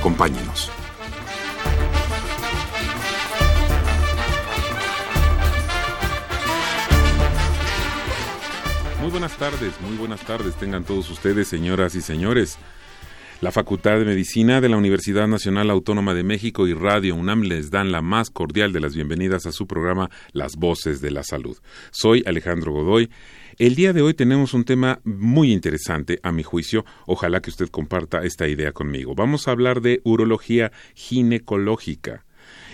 Acompáñenos. Muy buenas tardes, muy buenas tardes tengan todos ustedes, señoras y señores. La Facultad de Medicina de la Universidad Nacional Autónoma de México y Radio UNAM les dan la más cordial de las bienvenidas a su programa Las Voces de la Salud. Soy Alejandro Godoy. El día de hoy tenemos un tema muy interesante, a mi juicio. Ojalá que usted comparta esta idea conmigo. Vamos a hablar de urología ginecológica.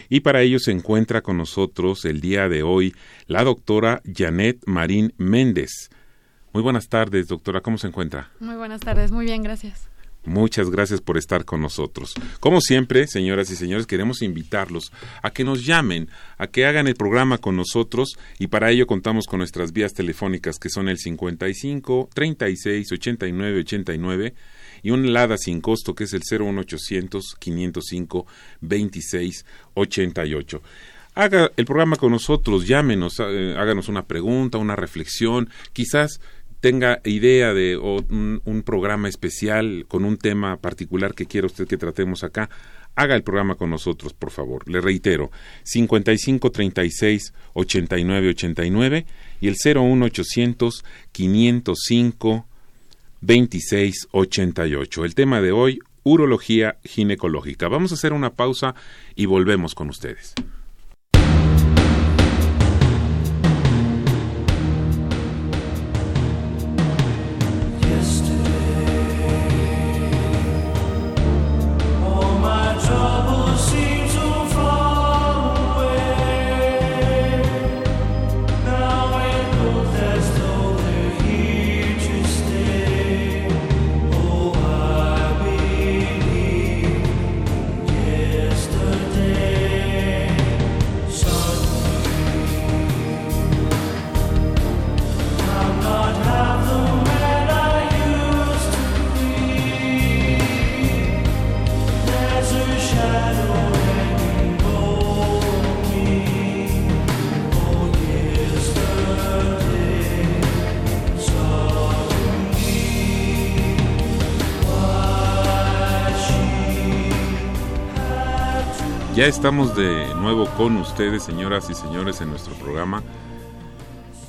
Y para ello se encuentra con nosotros el día de hoy la doctora Janet Marín Méndez. Muy buenas tardes, doctora. ¿Cómo se encuentra? Muy buenas tardes. Muy bien, gracias. Muchas gracias por estar con nosotros. Como siempre, señoras y señores, queremos invitarlos a que nos llamen, a que hagan el programa con nosotros y para ello contamos con nuestras vías telefónicas que son el 55 36 89 89 y un LADA sin costo que es el 01800 505 26 88 haga el programa con nosotros, llámenos, eh, háganos una pregunta, una reflexión, quizás tenga idea de un, programa especial con un tema particular que quiera usted que tratemos acá, haga el programa con nosotros, por favor. Le reitero, 55 36 89 89 y el 01800 505 26 88. El tema de hoy, urología ginecológica. Vamos a hacer una pausa y volvemos con ustedes. Ya estamos de nuevo con ustedes, señoras y señores, en nuestro programa,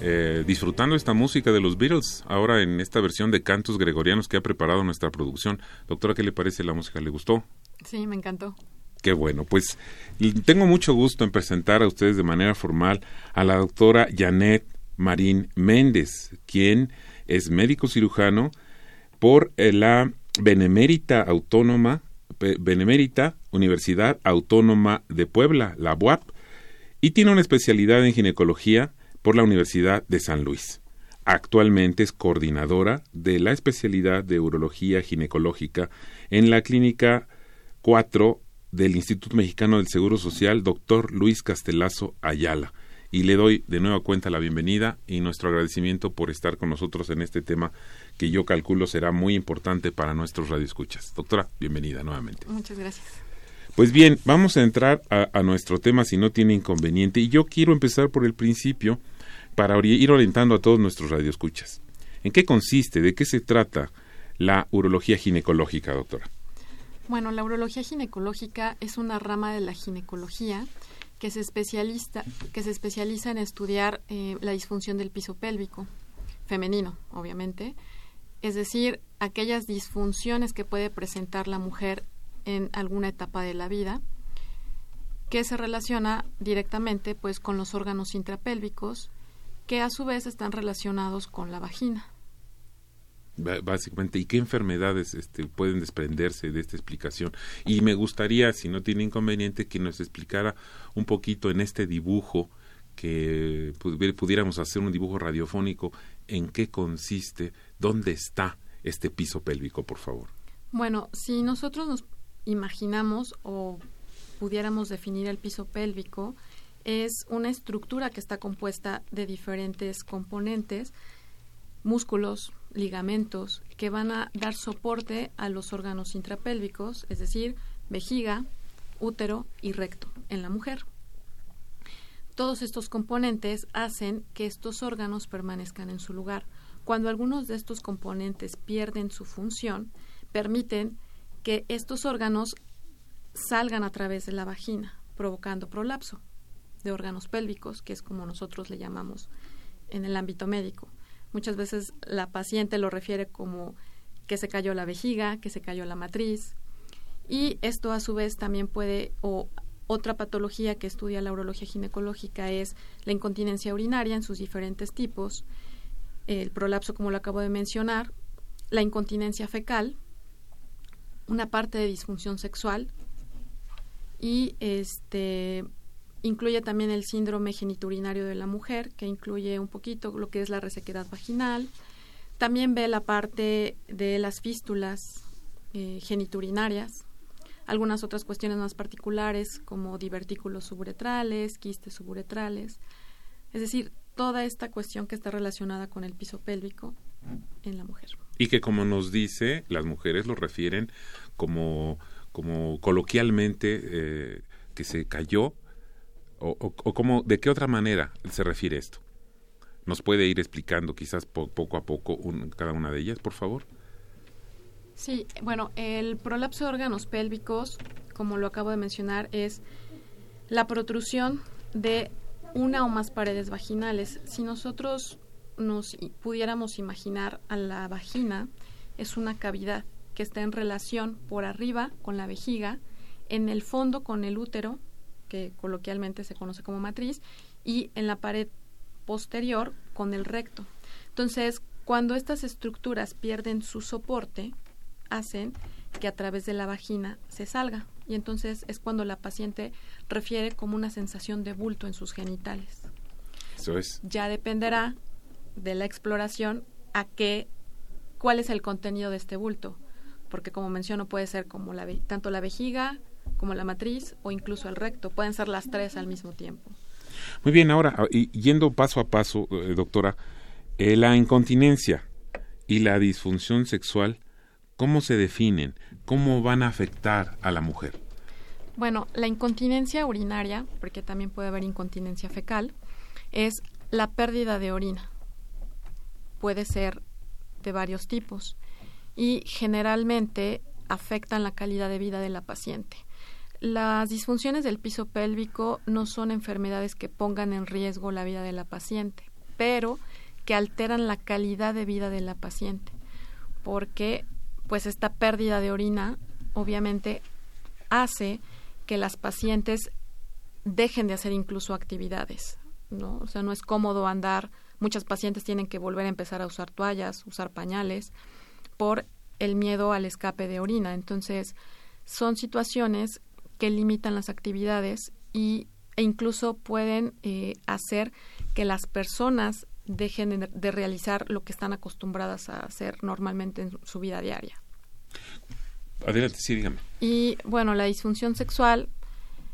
eh, disfrutando esta música de los Beatles, ahora en esta versión de cantos gregorianos que ha preparado nuestra producción. Doctora, ¿qué le parece la música? ¿Le gustó? Sí, me encantó. Qué bueno, pues tengo mucho gusto en presentar a ustedes de manera formal a la doctora Janet Marín Méndez, quien es médico cirujano por eh, la Benemérita Autónoma Benemérita Universidad Autónoma de Puebla, la UAP, y tiene una especialidad en ginecología por la Universidad de San Luis. Actualmente es coordinadora de la especialidad de urología ginecológica en la clínica 4 del Instituto Mexicano del Seguro Social, doctor Luis Castelazo Ayala. Y le doy de nueva cuenta la bienvenida y nuestro agradecimiento por estar con nosotros en este tema que yo calculo será muy importante para nuestros radioescuchas. Doctora, bienvenida nuevamente. Muchas gracias. Pues bien, vamos a entrar a, nuestro tema si no tiene inconveniente y yo quiero empezar por el principio para ir orientando a todos nuestros radioescuchas. ¿En qué consiste, de qué se trata la urología ginecológica, doctora? Bueno, la urología ginecológica es una rama de la ginecología que se, especializa, que se especializa en estudiar eh, la disfunción del piso pélvico, femenino, obviamente, es decir, aquellas disfunciones que puede presentar la mujer en alguna etapa de la vida, que se relaciona directamente pues con los órganos intrapélvicos, que a su vez están relacionados con la vagina. Básicamente, ¿y qué enfermedades este, pueden desprenderse de esta explicación? Y me gustaría, si no tiene inconveniente, que nos explicara un poquito en este dibujo, que pudiéramos hacer un dibujo radiofónico, en qué consiste ¿Dónde está este piso pélvico, por favor? Bueno, si nosotros nos imaginamos o pudiéramos definir el piso pélvico, es una estructura que está compuesta de diferentes componentes, músculos, ligamentos, que van a dar soporte a los órganos intrapélvicos, es decir, vejiga, útero y recto en la mujer. Todos estos componentes hacen que estos órganos permanezcan en su lugar. Cuando algunos de estos componentes pierden su función, permiten que estos órganos salgan a través de la vagina, provocando prolapso de órganos pélvicos, que es como nosotros le llamamos en el ámbito médico. Muchas veces la paciente lo refiere como que se cayó la vejiga, que se cayó la matriz, y esto a su vez también puede, o otra patología que estudia la urología ginecológica es la incontinencia urinaria en sus diferentes tipos, el prolapso como lo acabo de mencionar, la incontinencia fecal, una parte de disfunción sexual y este incluye también el síndrome geniturinario de la mujer, que incluye un poquito lo que es la resequedad vaginal. También ve la parte de las fístulas eh, geniturinarias, algunas otras cuestiones más particulares como divertículos suburetrales, quistes suburetrales, es decir, toda esta cuestión que está relacionada con el piso pélvico en la mujer. Y que como nos dice, las mujeres lo refieren como, como coloquialmente eh, que se cayó o, o, como, ¿de qué otra manera se refiere esto? ¿Nos puede ir explicando quizás poco a poco cada una de ellas, por favor? Sí, bueno, el prolapso de órganos pélvicos, como lo acabo de mencionar, es la protrusión de una o más paredes vaginales. Si nosotros nos pudiéramos imaginar a la vagina, es una cavidad que está en relación por arriba con la vejiga, en el fondo con el útero, que coloquialmente se conoce como matriz, y en la pared posterior con el recto. Entonces, cuando estas estructuras pierden su soporte, hacen que a través de la vagina se salga. Y entonces es cuando la paciente refiere como una sensación de bulto en sus genitales. Eso es. Ya dependerá de la exploración a qué, cuál es el contenido de este bulto. Porque como menciono, puede ser como la, tanto la vejiga como la matriz o incluso el recto. Pueden ser las tres al mismo tiempo. Muy bien, ahora, yendo paso a paso, eh, doctora, eh, la incontinencia y la disfunción sexual ¿Cómo se definen? ¿Cómo van a afectar a la mujer? Bueno, la incontinencia urinaria, porque también puede haber incontinencia fecal, es la pérdida de orina. Puede ser de varios tipos y generalmente afectan la calidad de vida de la paciente. Las disfunciones del piso pélvico no son enfermedades que pongan en riesgo la vida de la paciente, pero que alteran la calidad de vida de la paciente, porque pues esta pérdida de orina obviamente hace que las pacientes dejen de hacer incluso actividades, ¿no? O sea, no es cómodo andar, muchas pacientes tienen que volver a empezar a usar toallas, usar pañales por el miedo al escape de orina. Entonces, son situaciones que limitan las actividades y, e incluso pueden eh, hacer que las personas dejen de, realizar lo que están acostumbradas a hacer normalmente en su vida diaria. Adelante, sí, dígame. Y bueno, la disfunción sexual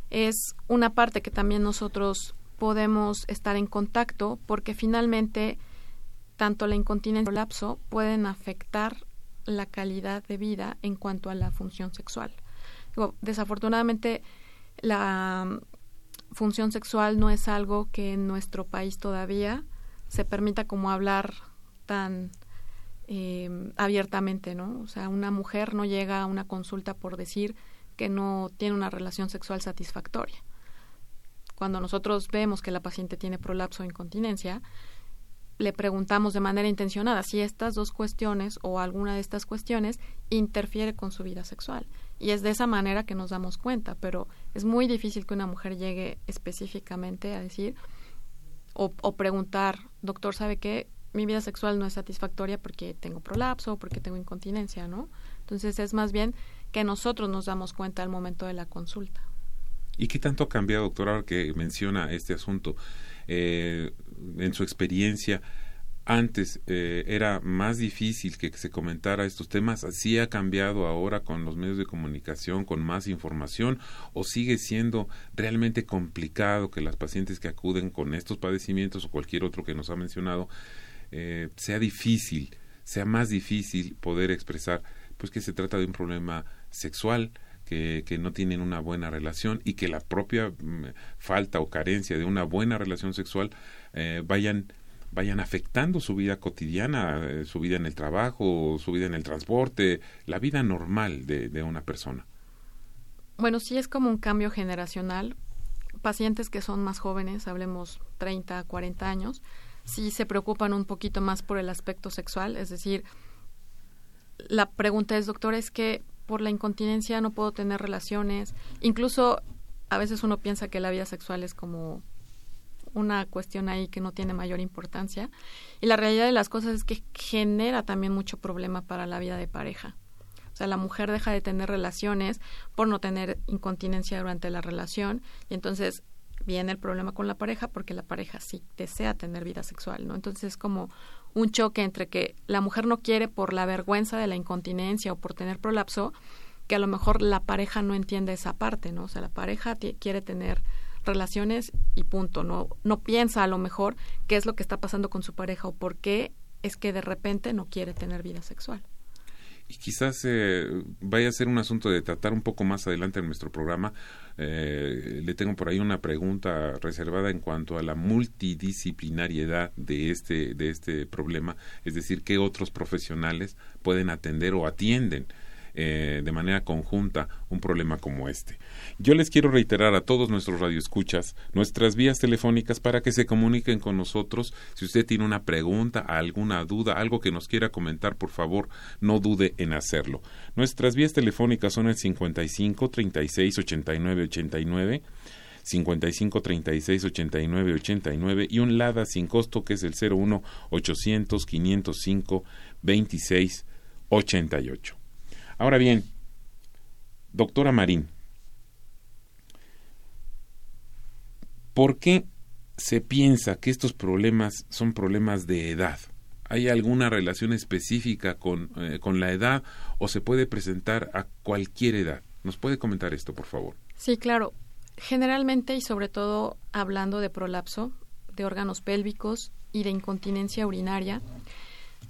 es una parte que también nosotros podemos estar en contacto porque finalmente tanto la incontinencia como el lapso pueden afectar la calidad de vida en cuanto a la función sexual. desafortunadamente la función sexual no es algo que en nuestro país todavía se permita como hablar tan eh, abiertamente, ¿no? O sea, una mujer no llega a una consulta por decir que no tiene una relación sexual satisfactoria. Cuando nosotros vemos que la paciente tiene prolapso o incontinencia, le preguntamos de manera intencionada si estas dos cuestiones o alguna de estas cuestiones interfiere con su vida sexual. Y es de esa manera que nos damos cuenta, pero es muy difícil que una mujer llegue específicamente a decir o, o preguntar, doctor, ¿sabe qué? Mi vida sexual no es satisfactoria porque tengo prolapso o porque tengo incontinencia, ¿no? Entonces es más bien que nosotros nos damos cuenta al momento de la consulta. ¿Y qué tanto ha cambiado, doctora, ahora que menciona este asunto? Eh, en su experiencia, antes eh, era más difícil que se comentara estos temas, ¿así ha cambiado ahora con los medios de comunicación, con más información, o sigue siendo realmente complicado que las pacientes que acuden con estos padecimientos o cualquier otro que nos ha mencionado, eh, sea difícil, sea más difícil poder expresar pues que se trata de un problema sexual, que, no tienen una buena relación y que la propia mm, falta o carencia de una buena relación sexual eh, vayan vayan afectando su vida cotidiana, eh, su vida en el trabajo, su vida en el transporte, la vida normal de, de una persona. Bueno, sí es como un cambio generacional. Pacientes que son más jóvenes, hablemos 30, 40 años, sí se preocupan un poquito más por el aspecto sexual, es decir, la pregunta es, doctor, es que por la incontinencia no puedo tener relaciones, incluso a veces uno piensa que la vida sexual es como una cuestión ahí que no tiene mayor importancia. Y la realidad de las cosas es que genera también mucho problema para la vida de pareja. O sea, la mujer deja de tener relaciones por no tener incontinencia durante la relación y entonces viene el problema con la pareja porque la pareja sí desea tener vida sexual, ¿no? Entonces es como un choque entre que la mujer no quiere por la vergüenza de la incontinencia o por tener prolapso, que a lo mejor la pareja no entiende esa parte, ¿no? O sea, la pareja quiere tener relaciones y punto. No, no piensa a lo mejor qué es lo que está pasando con su pareja o por qué es que de repente no quiere tener vida sexual. Y quizás eh, vaya a ser un asunto de tratar un poco más adelante en nuestro programa. Eh, le tengo por ahí una pregunta reservada en cuanto a la multidisciplinariedad de este, de este problema, es decir, qué otros profesionales pueden atender o atienden eh, de manera conjunta un problema como este. Yo les quiero reiterar a todos nuestros radioescuchas nuestras vías telefónicas para que se comuniquen con nosotros. Si usted tiene una pregunta, alguna duda, algo que nos quiera comentar, por favor, no dude en hacerlo. Nuestras vías telefónicas son el 55 36 89 89 55 36 89 89 y un LADA sin costo que es el 01 800 505 26 88. Ahora bien, doctora Marín, ¿por qué se piensa que estos problemas son problemas de edad? ¿Hay alguna relación específica con, eh, con la edad o se puede presentar a cualquier edad? ¿Nos puede comentar esto, por favor? Sí, claro. Generalmente y sobre todo hablando de prolapso, de órganos pélvicos y de incontinencia urinaria,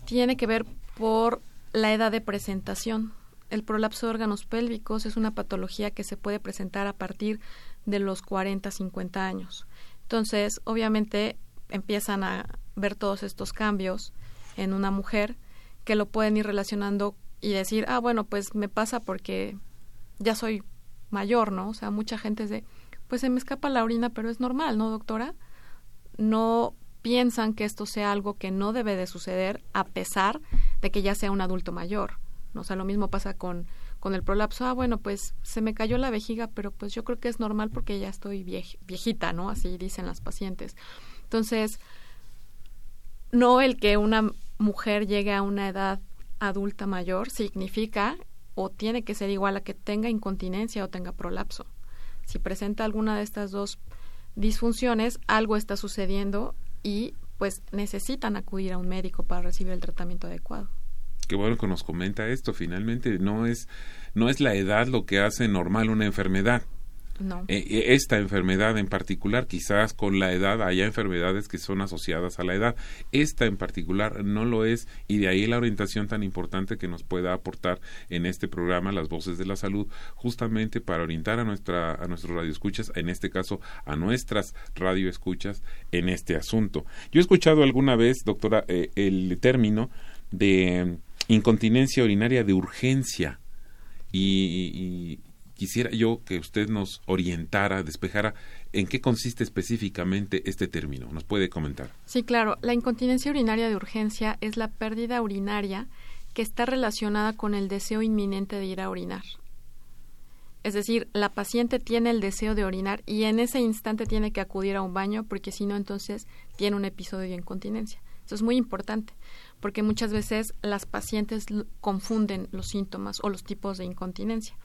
tiene que ver por la edad de presentación el prolapso de órganos pélvicos es una patología que se puede presentar a partir de los 40, 50 años. Entonces, obviamente, empiezan a ver todos estos cambios en una mujer que lo pueden ir relacionando y decir, ah, bueno, pues me pasa porque ya soy mayor, ¿no? O sea, mucha gente dice, pues se me escapa la orina, pero es normal, ¿no, doctora? No piensan que esto sea algo que no debe de suceder a pesar de que ya sea un adulto mayor. O sea, lo mismo pasa con, con el prolapso. Ah, bueno, pues se me cayó la vejiga, pero pues yo creo que es normal porque ya estoy viejita, ¿no? Así dicen las pacientes. Entonces, no el que una mujer llegue a una edad adulta mayor significa o tiene que ser igual a que tenga incontinencia o tenga prolapso. Si presenta alguna de estas dos disfunciones, algo está sucediendo y pues necesitan acudir a un médico para recibir el tratamiento adecuado qué bueno que nos comenta esto. Finalmente no es no es la edad lo que hace normal una enfermedad. No. Eh, eh, esta enfermedad en particular, quizás con la edad haya enfermedades que son asociadas a la edad. Esta en particular no lo es y de ahí la orientación tan importante que nos pueda aportar en este programa Las Voces de la Salud, justamente para orientar a nuestra a nuestros radioescuchas, en este caso a nuestras radioescuchas en este asunto. Yo he escuchado alguna vez, doctora, eh, el término de incontinencia urinaria de urgencia y, quisiera yo que usted nos orientara, despejara en qué consiste específicamente este término. ¿Nos puede comentar? Sí, claro. La incontinencia urinaria de urgencia es la pérdida urinaria que está relacionada con el deseo inminente de ir a orinar. Es decir, la paciente tiene el deseo de orinar y en ese instante tiene que acudir a un baño porque si no, entonces tiene un episodio de incontinencia. Eso es muy importante porque muchas veces las pacientes confunden los síntomas o los tipos de incontinencia.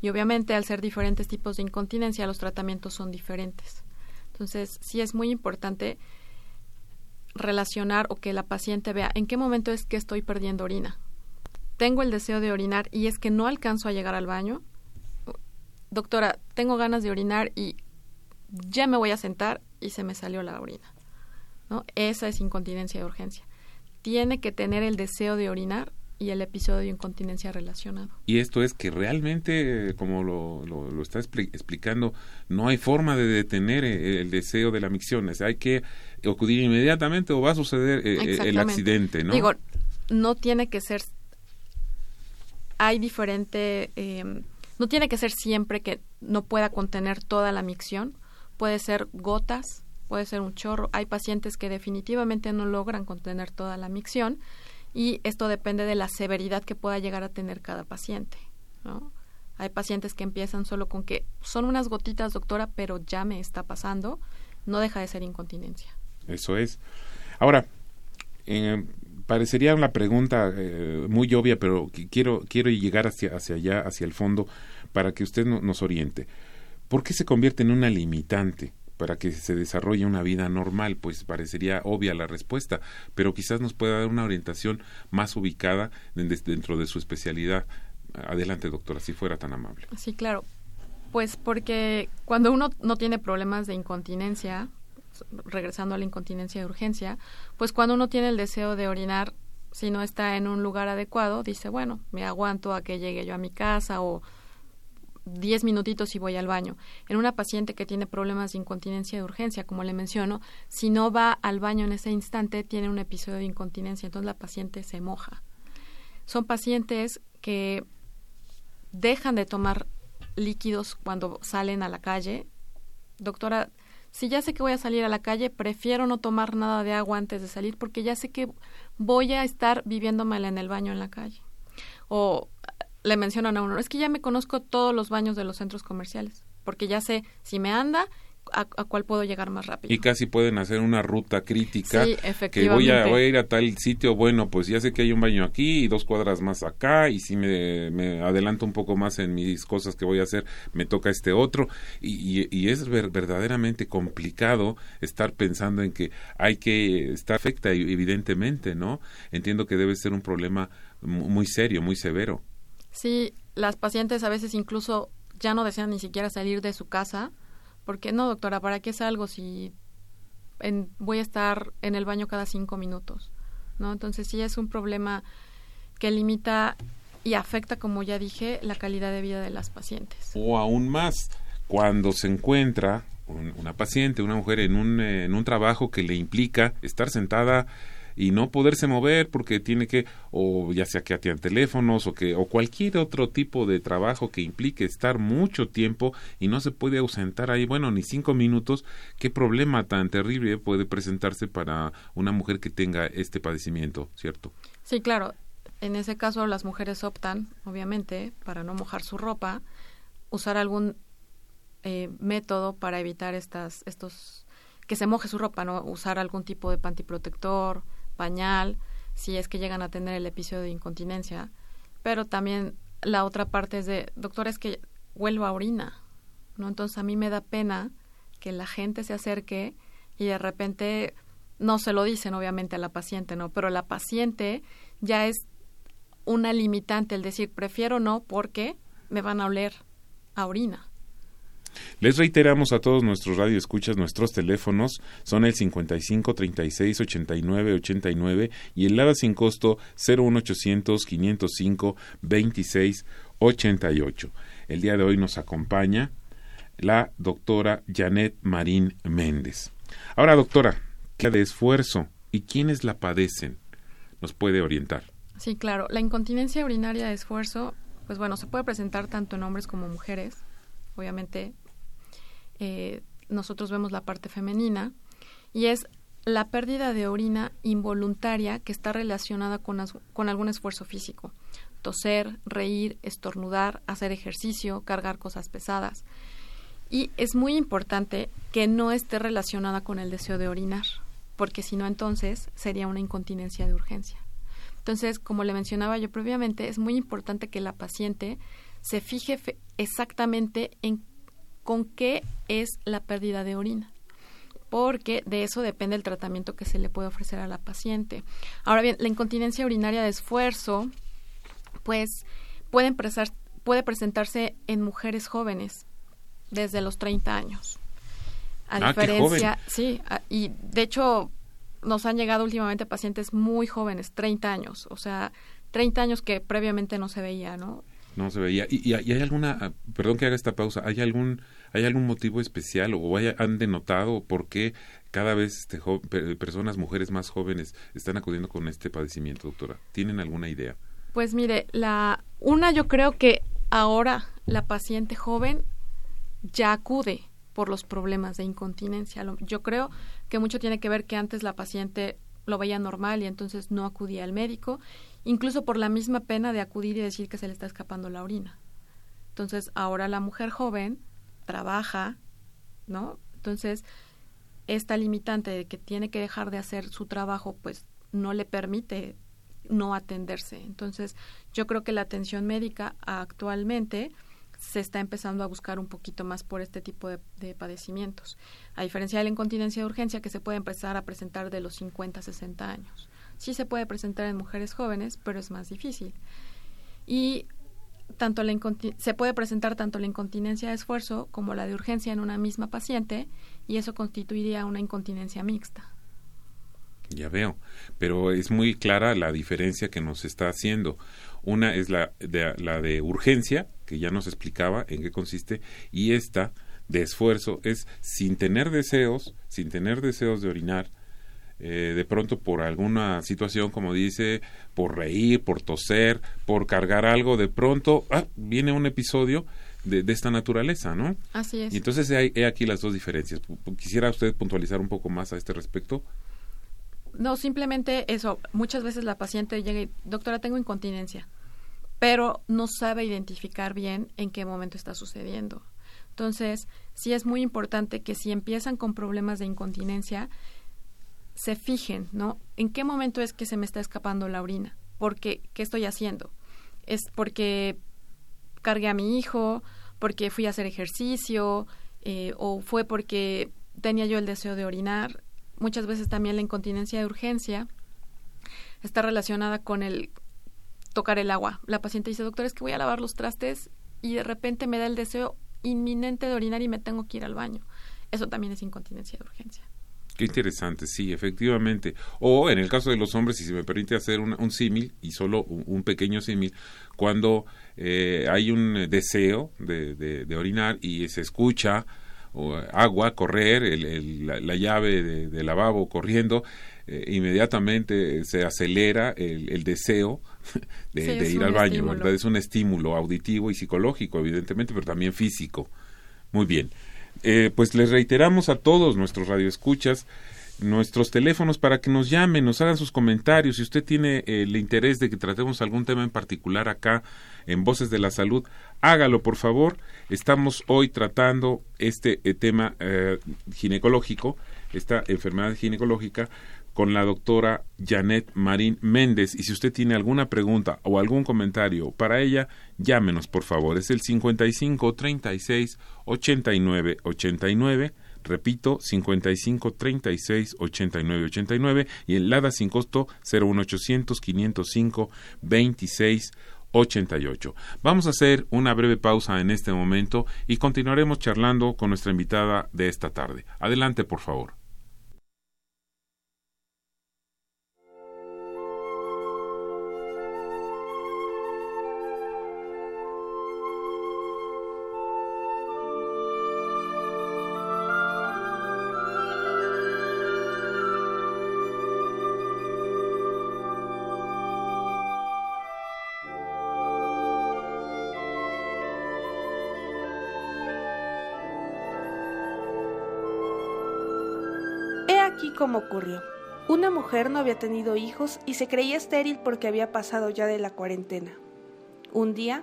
Y obviamente al ser diferentes tipos de incontinencia, los tratamientos son diferentes. Entonces, sí es muy importante relacionar o que la paciente vea en qué momento es que estoy perdiendo orina. Tengo el deseo de orinar y es que no alcanzo a llegar al baño. Doctora, tengo ganas de orinar y ya me voy a sentar y se me salió la orina. ¿no? Esa es incontinencia de urgencia. Tiene que tener el deseo de orinar y el episodio de incontinencia relacionado. Y esto es que realmente, como lo, lo, está explicando, no hay forma de detener eh, el deseo de la micción. hay que acudir inmediatamente o va a suceder eh, eh, el accidente, ¿no? Digo, no tiene que ser... Hay diferente... no tiene que ser siempre que no pueda contener toda la micción. Puede ser gotas, puede ser un chorro. Hay pacientes que definitivamente no logran contener toda la micción y esto depende de la severidad que pueda llegar a tener cada paciente. ¿no? Hay pacientes que empiezan solo con que son unas gotitas, doctora, pero ya me está pasando. No deja de ser incontinencia. Eso es. Ahora, eh, parecería una pregunta eh, muy obvia, pero quiero, quiero llegar hacia, hacia allá, hacia el fondo, para que usted nos oriente. ¿Por qué se convierte en una limitante? Para que se desarrolle una vida normal, pues parecería obvia la respuesta, pero quizás nos pueda dar una orientación más ubicada dentro de su especialidad. Adelante, doctora, si fuera tan amable. Sí, claro. Pues porque cuando uno no tiene problemas de incontinencia, regresando a la incontinencia de urgencia, pues cuando uno tiene el deseo de orinar, si no está en un lugar adecuado, dice, bueno, me aguanto a que llegue yo a mi casa o 10 minutitos y voy al baño. En una paciente que tiene problemas de incontinencia de urgencia, como le menciono, si no va al baño en ese instante, tiene un episodio de incontinencia, entonces la paciente se moja. Son pacientes que dejan de tomar líquidos cuando salen a la calle. Doctora, si ya sé que voy a salir a la calle, prefiero no tomar nada de agua antes de salir porque ya sé que voy a estar viviéndomela en el baño en la calle. O le mencionan a uno, es que ya me conozco todos los baños de los centros comerciales, porque ya sé si me anda, a, cuál puedo llegar más rápido. Y casi pueden hacer una ruta crítica que voy a, voy a, ir a tal sitio, bueno, pues ya sé que hay un baño aquí y dos cuadras más acá y si me, me adelanto un poco más en mis cosas que voy a hacer, me toca este otro y, y, es verdaderamente complicado estar pensando en que hay que estar afecta evidentemente, ¿no? Entiendo que debe ser un problema muy serio, muy severo. Sí, las pacientes a veces incluso ya no desean ni siquiera salir de su casa, porque no, doctora, ¿para qué salgo si voy a estar en el baño cada cinco minutos? ¿No? Entonces sí es un problema que limita y afecta, como ya dije, la calidad de vida de las pacientes. O aún más, cuando se encuentra una paciente, una mujer en un, en un trabajo que le implica estar sentada y no poderse mover porque tiene que o ya sea que atienda teléfonos o que o cualquier otro tipo de trabajo que implique estar mucho tiempo y no se puede ausentar ahí. Bueno ni cinco minutos qué problema tan terrible puede presentarse para una mujer que tenga este padecimiento cierto sí claro. En ese caso las mujeres optan obviamente para no mojar su ropa usar algún eh, método para evitar estas estos que se moje su ropa no usar algún tipo de pantiprotector pañal, si es que llegan a tener el episodio de incontinencia. Pero también la otra parte es de, doctor, es que vuelvo a orina, ¿no? Entonces a mí me da pena que la gente se acerque y de repente no se lo dicen obviamente a la paciente, ¿no? Pero la paciente ya es una limitante el decir prefiero no porque me van a oler a orina. Les reiteramos a todos nuestros radioescuchas nuestros teléfonos son el 55 36 89 89 y el LADA sin costo 01800 505 26 88. El día de hoy nos acompaña la doctora Janet Marín Méndez. Ahora, doctora, ¿qué de esfuerzo y quiénes la padecen? ¿Nos puede orientar? Sí, claro. La incontinencia urinaria de esfuerzo, pues bueno, se puede presentar tanto en hombres como mujeres. Obviamente eh, nosotros vemos la parte femenina, y es la pérdida de orina involuntaria que está relacionada con, con algún esfuerzo físico. Toser, reír, estornudar, hacer ejercicio, cargar cosas pesadas. Y es muy importante que no esté relacionada con el deseo de orinar, porque si no entonces sería una incontinencia de urgencia. Entonces, como le mencionaba yo previamente, es muy importante que la paciente se fije exactamente en con qué es la pérdida de orina. porque de eso depende el tratamiento que se le puede ofrecer a la paciente. Ahora bien, la incontinencia urinaria de esfuerzo, pues puede, puede presentarse en mujeres jóvenes desde los 30 años. A ah, diferencia, sí, y de hecho nos han llegado últimamente pacientes muy jóvenes, 30 años, o sea, 30 años que previamente no se veía, ¿no? No se veía. ¿Y, y hay alguna, ah, perdón que haga esta pausa, ¿hay algún ¿Hay algún motivo especial o han denotado por qué cada vez este, personas, mujeres más jóvenes están acudiendo con este padecimiento, doctora? ¿Tienen alguna idea? Pues mire, la una yo creo que ahora la paciente joven ya acude por los problemas de incontinencia. Yo creo que mucho tiene que ver que antes la paciente lo veía normal y entonces no acudía al médico, incluso por la misma pena de acudir y decir que se le está escapando la orina. Entonces, ahora la mujer joven trabaja, ¿no? Entonces, esta limitante de que tiene que dejar de hacer su trabajo, pues no le permite no atenderse. Entonces, yo creo que la atención médica actualmente se está empezando a buscar un poquito más por este tipo de, de, padecimientos. A diferencia de la incontinencia de urgencia que se puede empezar a presentar de los 50 a 60 años. Sí se puede presentar en mujeres jóvenes, pero es más difícil. Y tanto la se puede presentar tanto la incontinencia de esfuerzo como la de urgencia en una misma paciente y eso constituiría una incontinencia mixta. Ya veo, pero es muy clara la diferencia que nos está haciendo. Una es la de, la de urgencia, que ya nos explicaba en qué consiste, y esta de esfuerzo es sin tener deseos, sin tener deseos de orinar, eh, de pronto por alguna situación, como dice, por reír, por toser, por cargar algo, de pronto ah, viene un episodio de, esta naturaleza, ¿no? Así es. Y entonces hay, aquí las dos diferencias. ¿Quisiera usted puntualizar un poco más a este respecto? No, simplemente eso. Muchas veces la paciente llega y, doctora, tengo incontinencia, pero no sabe identificar bien en qué momento está sucediendo. Entonces, sí es muy importante que si empiezan con problemas de incontinencia, se fijen, ¿no? ¿En qué momento es que se me está escapando la orina? Porque, ¿qué estoy haciendo? ¿Es porque cargué a mi hijo? ¿Porque fui a hacer ejercicio? Eh, ¿O fue porque tenía yo el deseo de orinar? Muchas veces también la incontinencia de urgencia está relacionada con el tocar el agua. La paciente dice, doctor, es que voy a lavar los trastes y de repente me da el deseo inminente de orinar y me tengo que ir al baño. Eso también es incontinencia de urgencia. Qué interesante, sí, efectivamente. O en el caso de los hombres, si se me permite hacer un, símil, y solo un, pequeño símil, cuando eh, hay un deseo de, de, orinar y se escucha agua correr, la, llave de, lavabo corriendo, eh, inmediatamente se acelera el, deseo de, ir al baño, ¿verdad? Es un estímulo auditivo y psicológico, evidentemente, pero también físico. Muy bien. Eh, pues les reiteramos a todos nuestros radioescuchas nuestros teléfonos para que nos llamen, nos hagan sus comentarios. Si usted tiene eh, el interés de que tratemos algún tema en particular acá en Voces de la Salud, hágalo por favor. Estamos hoy tratando este eh, tema ginecológico, esta enfermedad ginecológica, con la doctora Janet Marín Méndez. Y si usted tiene alguna pregunta o algún comentario para ella, llámenos por favor. Es el 55 36 89 89. Repito, 55 36 89 89 y el LADA sin costo 01800 505 26 88. Vamos a hacer una breve pausa en este momento y continuaremos charlando con nuestra invitada de esta tarde. Adelante, por favor. Cómo ocurrió. Una mujer no había tenido hijos y se creía estéril porque había pasado ya de la cuarentena. Un día,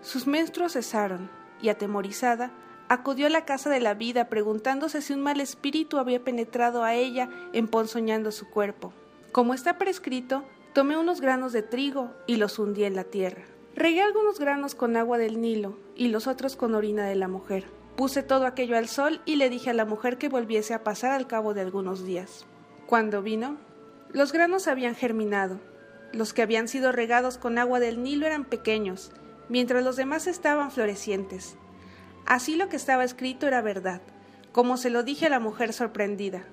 sus menstruos cesaron y, atemorizada, acudió a la casa de la vida preguntándose si un mal espíritu había penetrado a ella emponzoñando su cuerpo. Como está prescrito, tomé unos granos de trigo y los hundí en la tierra. Regué algunos granos con agua del Nilo y los otros con orina de la mujer Puse todo aquello al sol y le dije a la mujer que volviese a pasar al cabo de algunos días. Cuando vino, los granos habían germinado. Los que habían sido regados con agua del Nilo eran pequeños, mientras los demás estaban florecientes. Así lo que estaba escrito era verdad, como se lo dije a la mujer sorprendida.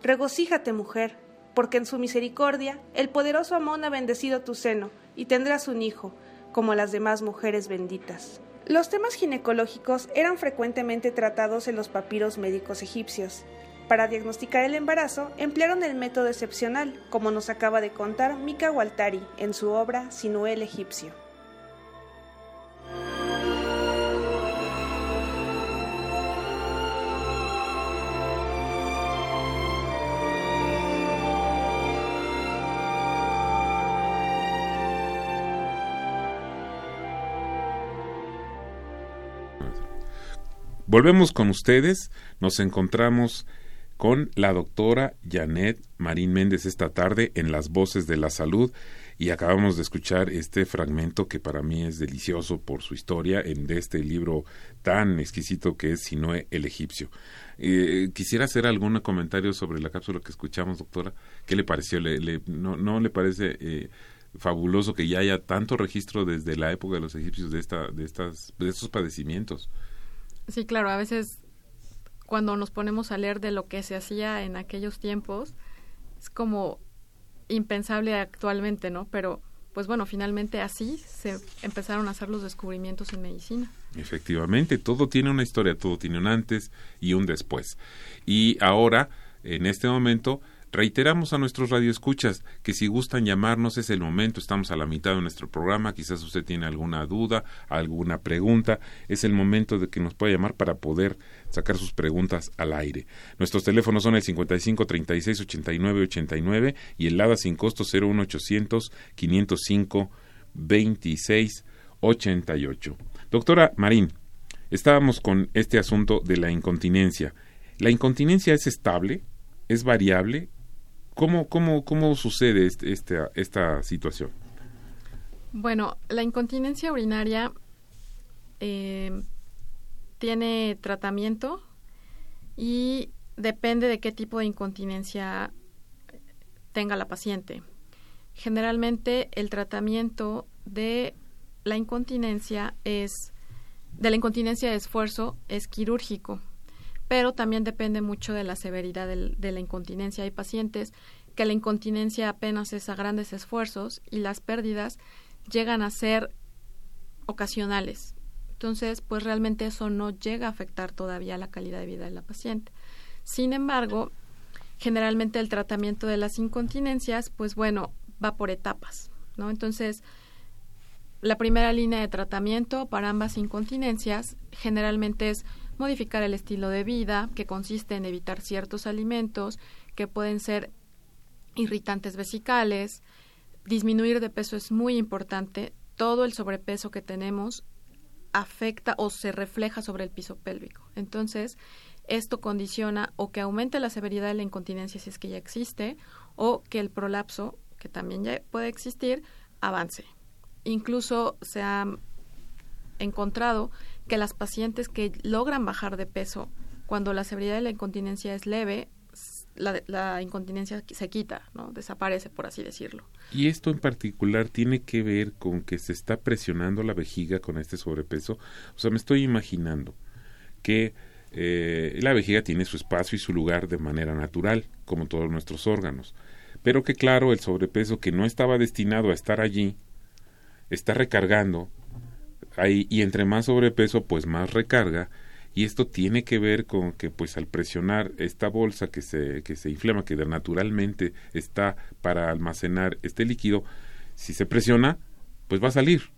Regocíjate, mujer, porque en su misericordia el poderoso Amón ha bendecido tu seno, y tendrás un hijo, como las demás mujeres benditas. Los temas ginecológicos eran frecuentemente tratados en los papiros médicos egipcios. Para diagnosticar el embarazo emplearon el método excepcional, como nos acaba de contar Mika Waltari en su obra Sinuel egipcio. Volvemos con ustedes, nos encontramos con la doctora Janet Marín Méndez esta tarde en Las Voces de la Salud y acabamos de escuchar este fragmento que para mí es delicioso por su historia en de este libro tan exquisito que es Sinoe el egipcio. Eh, quisiera hacer algún comentario sobre la cápsula que escuchamos, doctora. ¿Qué le pareció? ¿Le, no, ¿No le parece eh, fabuloso que ya haya tanto registro desde la época de los egipcios de, esta, de, estas, de estos padecimientos? Sí, claro, a veces cuando nos ponemos a leer de lo que se hacía en aquellos tiempos, es como impensable actualmente, ¿no? Pero, pues bueno, finalmente así se empezaron a hacer los descubrimientos en medicina. Efectivamente, todo tiene una historia, todo tiene un antes y un después. Y ahora, en este momento, Reiteramos a nuestros radioescuchas que si gustan llamarnos es el momento, estamos a la mitad de nuestro programa, quizás usted tiene alguna duda, alguna pregunta, es el momento de que nos pueda llamar para poder sacar sus preguntas al aire. Nuestros teléfonos son el 55 36 89 89 y el LADA sin costo 01800 505 26 88. Doctora Marín, estábamos con este asunto de la incontinencia. ¿La incontinencia es estable? ¿Es variable? ¿Cómo, cómo, cómo sucede este, esta, esta situación? Bueno, la incontinencia urinaria eh, tiene tratamiento y depende de qué tipo de incontinencia tenga la paciente. Generalmente el tratamiento de la incontinencia es de la incontinencia de esfuerzo es quirúrgico pero también depende mucho de la severidad de la incontinencia. Hay pacientes que la incontinencia apenas es a grandes esfuerzos y las pérdidas llegan a ser ocasionales. Entonces, pues realmente eso no llega a afectar todavía la calidad de vida de la paciente. Sin embargo, generalmente el tratamiento de las incontinencias, pues bueno, va por etapas, ¿no? Entonces, la primera línea de tratamiento para ambas incontinencias generalmente es modificar el estilo de vida, que consiste en evitar ciertos alimentos que pueden ser irritantes vesicales. Disminuir de peso es muy importante. Todo el sobrepeso que tenemos afecta o se refleja sobre el piso pélvico. Entonces, esto condiciona o que aumente la severidad de la incontinencia si es que ya existe, o que el prolapso, que también ya puede existir, avance. Incluso se ha encontrado que las pacientes que logran bajar de peso, cuando la severidad de la incontinencia es leve, la, incontinencia se quita, ¿no? desaparece, por así decirlo. Y esto en particular tiene que ver con que se está presionando la vejiga con este sobrepeso. O sea, me estoy imaginando que eh, la vejiga tiene su espacio y su lugar de manera natural, como todos nuestros órganos. Pero que claro, el sobrepeso que no estaba destinado a estar allí, está recargando y entre más sobrepeso, pues más recarga. Y esto tiene que ver con que, pues, al presionar esta bolsa que se, que se inflama, que naturalmente está para almacenar este líquido, si se presiona, pues va a salir.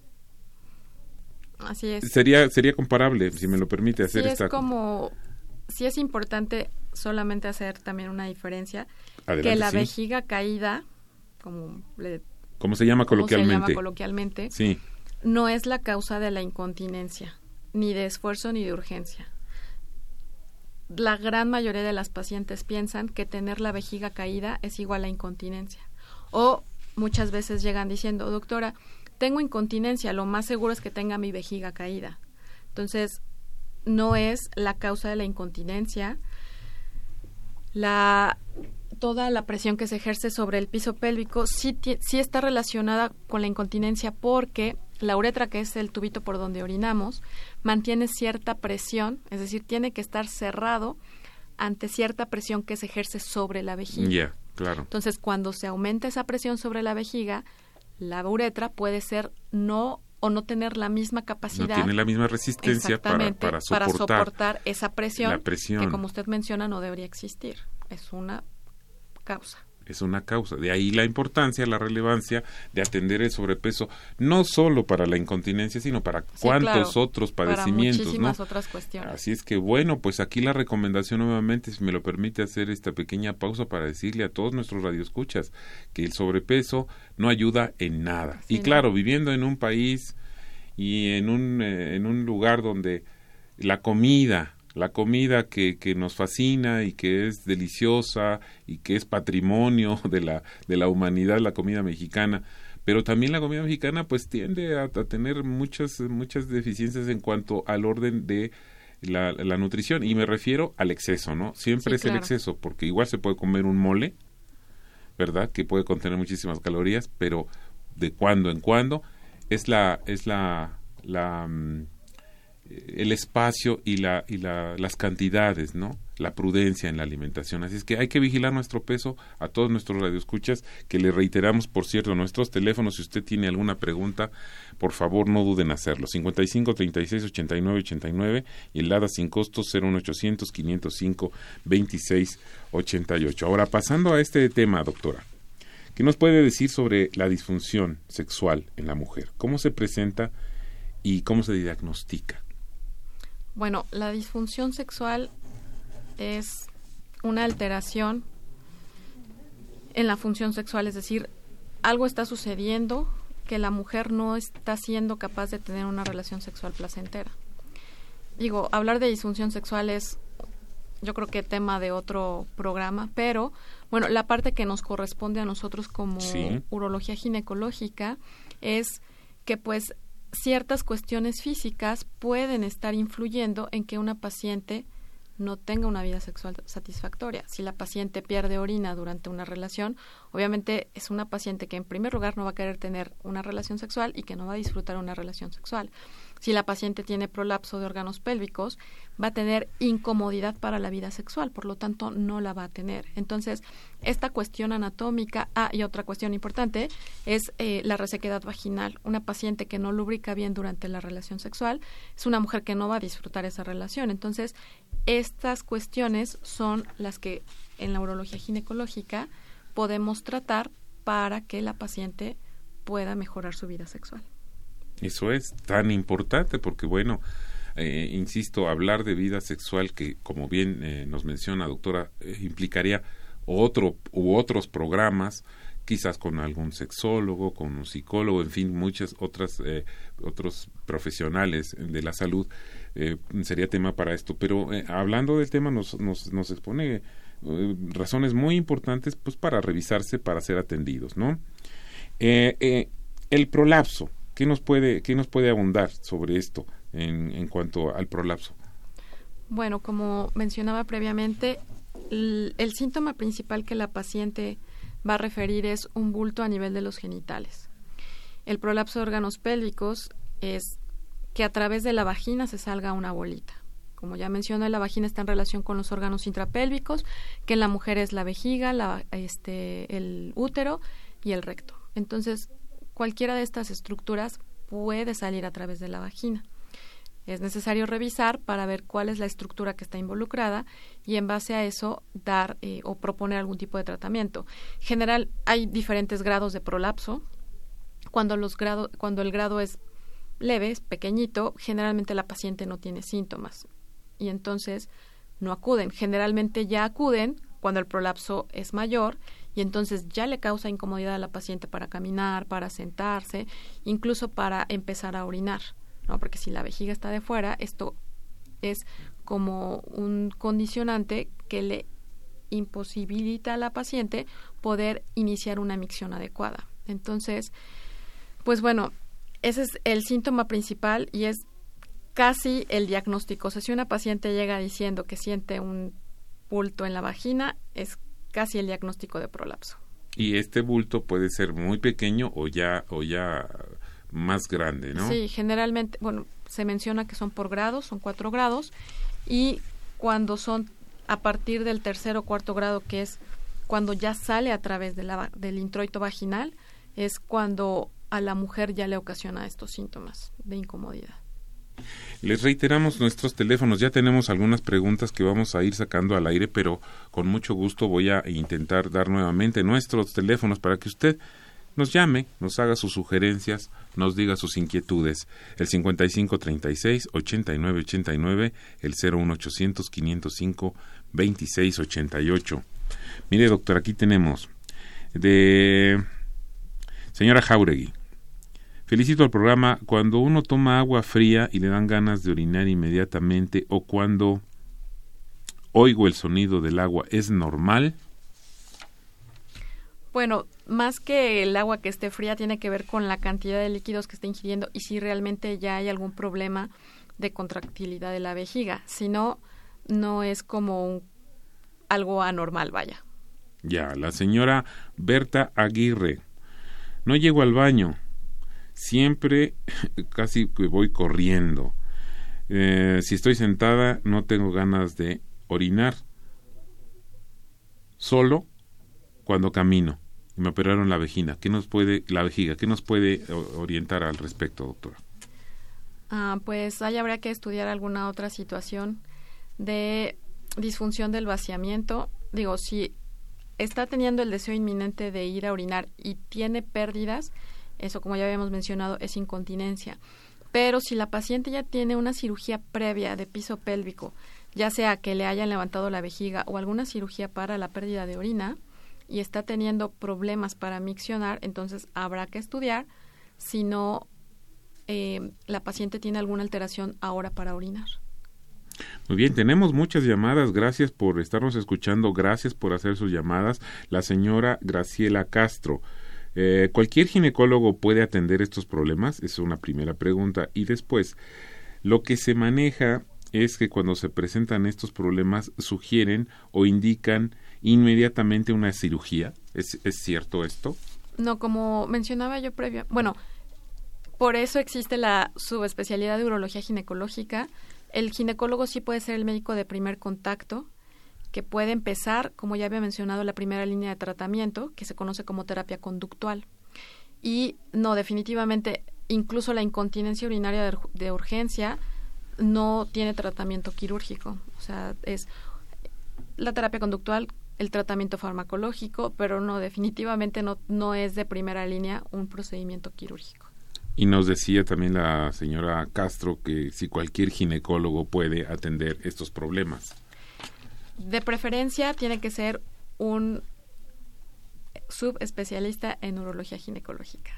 Así es. Sería, sería comparable, si me lo permite, hacer sí, esta. Es como, sí es importante solamente hacer también una diferencia, que la vejiga caída, como le, ¿Cómo se llama coloquialmente? Se llama coloquialmente. Sí no es la causa de la incontinencia, ni de esfuerzo ni de urgencia. La gran mayoría de las pacientes piensan que tener la vejiga caída es igual a incontinencia. O muchas veces llegan diciendo, doctora, tengo incontinencia, lo más seguro es que tenga mi vejiga caída. Entonces, no es la causa de la incontinencia. La toda la presión que se ejerce sobre el piso pélvico sí, sí está relacionada con la incontinencia porque la uretra, que es el tubito por donde orinamos, mantiene cierta presión, es decir, tiene que estar cerrado ante cierta presión que se ejerce sobre la vejiga. Ya, claro. Entonces, cuando se aumenta esa presión sobre la vejiga, la uretra puede ser no o no tener la misma capacidad. No tiene la misma resistencia para, para, soportar, para soportar esa presión, presión, que, como usted menciona, no debería existir. Es una causa es una causa. De ahí la importancia, la relevancia de atender el sobrepeso, no solo para la incontinencia, sino para cuántos otros padecimientos. Para muchísimas otras cuestiones. Así es que bueno, pues aquí la recomendación nuevamente, si me lo permite hacer esta pequeña pausa para decirle a todos nuestros radioescuchas que el sobrepeso no ayuda en nada. y claro, viviendo en un país y en un, eh, en un lugar donde la comida, la comida que, que, nos fascina y que es deliciosa y que es patrimonio de la, de la humanidad, la comida mexicana. Pero también la comida mexicana pues tiende a, tener muchas, muchas deficiencias en cuanto al orden de la, la nutrición. Y me refiero al exceso, ¿no? Siempre es el exceso, porque igual se puede comer un mole, ¿verdad? Que puede contener muchísimas calorías, pero de cuando en cuando es la, es la, la mm, el espacio y, la, y la, las cantidades, ¿no? La prudencia en la alimentación. Así es que hay que vigilar nuestro peso a todos nuestros radioescuchas, que le reiteramos, por cierto, nuestros teléfonos. Si usted tiene alguna pregunta, por favor, no duden en hacerlo. 55 36 89 89 y el LADA sin costos 01800 505 26 88. Ahora, pasando a este tema, doctora. ¿Qué nos puede decir sobre la disfunción sexual en la mujer? ¿Cómo se presenta y cómo se diagnostica? Bueno, la disfunción sexual es una alteración en la función sexual, es decir, algo está sucediendo que la mujer no está siendo capaz de tener una relación sexual placentera. Digo, hablar de disfunción sexual es yo creo que tema de otro programa, pero bueno, la parte que nos corresponde a nosotros como urología ginecológica es que pues ciertas cuestiones físicas pueden estar influyendo en que una paciente no tenga una vida sexual satisfactoria. Si la paciente pierde orina durante una relación, obviamente es una paciente que en primer lugar no va a querer tener una relación sexual y que no va a disfrutar una relación sexual. Si la paciente tiene prolapso de órganos pélvicos, va a tener incomodidad para la vida sexual, por lo tanto no la va a tener. Entonces, esta cuestión anatómica, ah, y otra cuestión importante, es eh, la resequedad vaginal. Una paciente que no lubrica bien durante la relación sexual es una mujer que no va a disfrutar esa relación. Entonces, estas cuestiones son las que en la urología ginecológica podemos tratar para que la paciente pueda mejorar su vida sexual. Eso es tan importante porque, bueno, eh, insisto, hablar de vida sexual que, como bien eh, nos menciona, doctora, eh, implicaría otro u otros programas, quizás con algún sexólogo, con un psicólogo, en fin, muchas otras otros profesionales de la salud sería tema para esto. Pero hablando del tema nos nos, nos expone razones muy importantes, pues para revisarse, para ser atendidos, ¿no? el prolapso, ¿qué nos puede qué nos puede abundar sobre esto? en, en cuanto al prolapso? Bueno, como mencionaba previamente, el, síntoma principal que la paciente va a referir es un bulto a nivel de los genitales. El prolapso de órganos pélvicos es que a través de la vagina se salga una bolita. Como ya mencioné, la vagina está en relación con los órganos intrapélvicos, que en la mujer es la vejiga, la, este, el útero y el recto. Entonces, cualquiera de estas estructuras puede salir a través de la vagina. Es necesario revisar para ver cuál es la estructura que está involucrada y en base a eso dar eh, o proponer algún tipo de tratamiento. En general hay diferentes grados de prolapso. Cuando, los grado, cuando el grado es leve, es pequeñito, generalmente la paciente no tiene síntomas y entonces no acuden. Generalmente ya acuden cuando el prolapso es mayor y entonces ya le causa incomodidad a la paciente para caminar, para sentarse, incluso para empezar a orinar. ¿no? Porque si la vejiga está de fuera, esto es como un condicionante que le imposibilita a la paciente poder iniciar una micción adecuada. Entonces, pues bueno, ese es el síntoma principal y es casi el diagnóstico. O sea, si una paciente llega diciendo que siente un bulto en la vagina, es casi el diagnóstico de prolapso. Y este bulto puede ser muy pequeño o ya, o ya más grande, ¿no? Sí, generalmente, bueno, se menciona que son por grados, son cuatro grados, y cuando son a partir del tercer o cuarto grado, que es cuando ya sale a través de la, del introito vaginal, es cuando a la mujer ya le ocasiona estos síntomas de incomodidad. Les reiteramos nuestros teléfonos. Ya tenemos algunas preguntas que vamos a ir sacando al aire, pero con mucho gusto voy a intentar dar nuevamente nuestros teléfonos para que usted nos llame, nos haga sus sugerencias, nos diga sus inquietudes. El 5536-8989, el 01800-505-2688. Mire, doctor, aquí tenemos de señora Jauregui. Felicito al programa. Cuando uno toma agua fría y le dan ganas de orinar inmediatamente o cuando oigo el sonido del agua, ¿es normal? Bueno, más que el agua que esté fría tiene que ver con la cantidad de líquidos que está ingiriendo y si realmente ya hay algún problema de contractilidad de la vejiga. Si no, no es como algo anormal, vaya. Ya, la señora Berta Aguirre. No llego al baño. Siempre casi que voy corriendo. Eh, si estoy sentada, no tengo ganas de orinar. Solo cuando camino me operaron la vejiga. ¿Qué nos puede, la vejiga, qué nos puede orientar al respecto, doctora? Ah, pues ahí habría que estudiar alguna otra situación de disfunción del vaciamiento. Digo, si está teniendo el deseo inminente de ir a orinar y tiene pérdidas, eso como ya habíamos mencionado es incontinencia. Pero si la paciente ya tiene una cirugía previa de piso pélvico, ya sea que le hayan levantado la vejiga o alguna cirugía para la pérdida de orina, y está teniendo problemas para miccionar, entonces habrá que estudiar si no eh, la paciente tiene alguna alteración ahora para orinar. Muy bien, tenemos muchas llamadas. Gracias por estarnos escuchando. Gracias por hacer sus llamadas. La señora Graciela Castro. Eh, ¿Cualquier ginecólogo puede atender estos problemas? Es una primera pregunta. Y después, lo que se maneja es que cuando se presentan estos problemas sugieren o indican inmediatamente una cirugía. ¿Es, ¿Es, cierto esto? No, como mencionaba yo previo, bueno, por eso existe la subespecialidad de urología ginecológica. El ginecólogo sí puede ser el médico de primer contacto, que puede empezar, como ya había mencionado, la primera línea de tratamiento, que se conoce como terapia conductual. Y no, definitivamente, incluso la incontinencia urinaria de, urgencia no tiene tratamiento quirúrgico. O sea, es la terapia conductual el tratamiento farmacológico, pero no, definitivamente no, no es de primera línea un procedimiento quirúrgico. Y nos decía también la señora Castro que si cualquier ginecólogo puede atender estos problemas. De preferencia tiene que ser un subespecialista en urología ginecológica.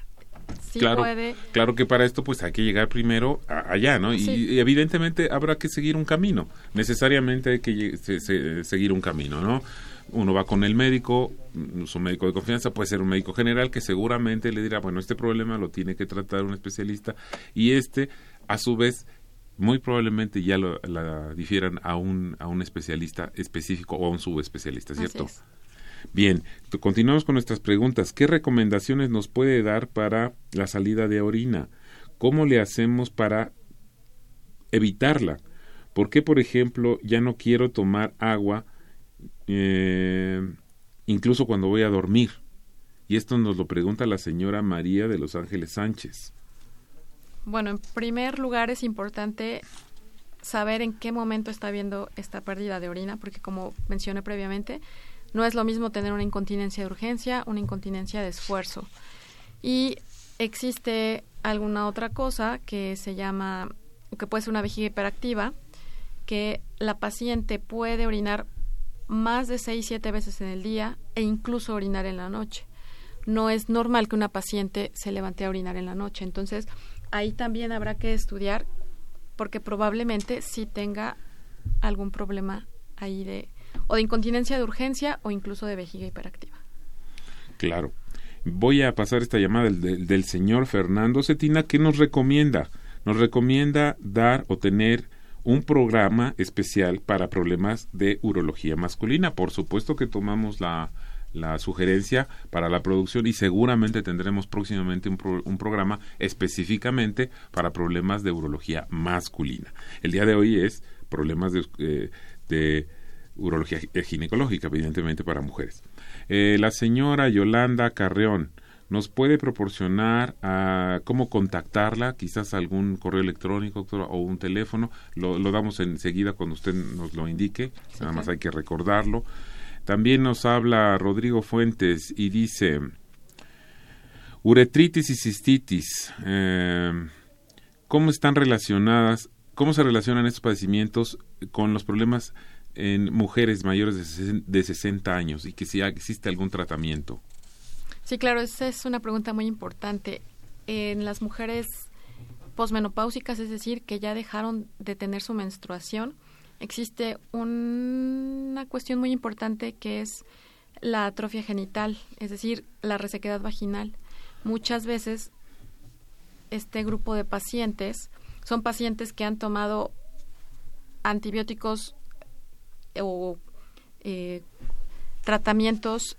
Sí claro, puede. claro que para esto pues hay que llegar primero allá, ¿no? Y, evidentemente habrá que seguir un camino. Necesariamente hay que seguir un camino, ¿no? uno va con el médico, mm, su médico de confianza puede ser un médico general que seguramente le dirá, bueno, este problema lo tiene que tratar un especialista y este, a su vez, muy probablemente ya lo la difieran a un, a un especialista específico o a un subespecialista, ¿cierto? Bien, continuamos con nuestras preguntas. ¿Qué recomendaciones nos puede dar para la salida de orina? ¿Cómo le hacemos para evitarla? ¿Por qué, por ejemplo, ya no quiero tomar agua eh, incluso cuando voy a dormir. Y esto nos lo pregunta la señora María de Los Ángeles Sánchez. Bueno, en primer lugar es importante saber en qué momento está habiendo esta pérdida de orina, porque como mencioné previamente, no es lo mismo tener una incontinencia de urgencia, una incontinencia de esfuerzo. Y existe alguna otra cosa que se llama, que puede ser una vejiga hiperactiva, que la paciente puede orinar más de seis, siete veces en el día e incluso orinar en la noche. No es normal que una paciente se levante a orinar en la noche. Entonces, ahí también habrá que estudiar porque probablemente sí tenga algún problema ahí de o de incontinencia de urgencia o incluso de vejiga hiperactiva. Claro. Voy a pasar esta llamada del, del señor Fernando Cetina que nos recomienda nos recomienda dar o tener un programa especial para problemas de urología masculina. Por supuesto que tomamos la, la sugerencia para la producción y seguramente tendremos próximamente un, un, programa específicamente para problemas de urología masculina. El día de hoy es problemas de, eh, de urología ginecológica, evidentemente para mujeres. Eh, la señora Yolanda Carreón nos puede proporcionar a cómo contactarla, quizás algún correo electrónico o un teléfono. Lo, lo damos enseguida cuando usted nos lo indique, nada más hay que recordarlo. También nos habla Rodrigo Fuentes y dice, uretritis y cistitis, eh, ¿cómo están relacionadas, cómo se relacionan estos padecimientos con los problemas en mujeres mayores de 60 años y que si existe algún tratamiento? Sí, claro, esa es una pregunta muy importante. En las mujeres posmenopáusicas, es decir, que ya dejaron de tener su menstruación, existe una cuestión muy importante que es la atrofia genital, es decir, la resequedad vaginal. Muchas veces este grupo de pacientes son pacientes que han tomado antibióticos o eh, tratamientos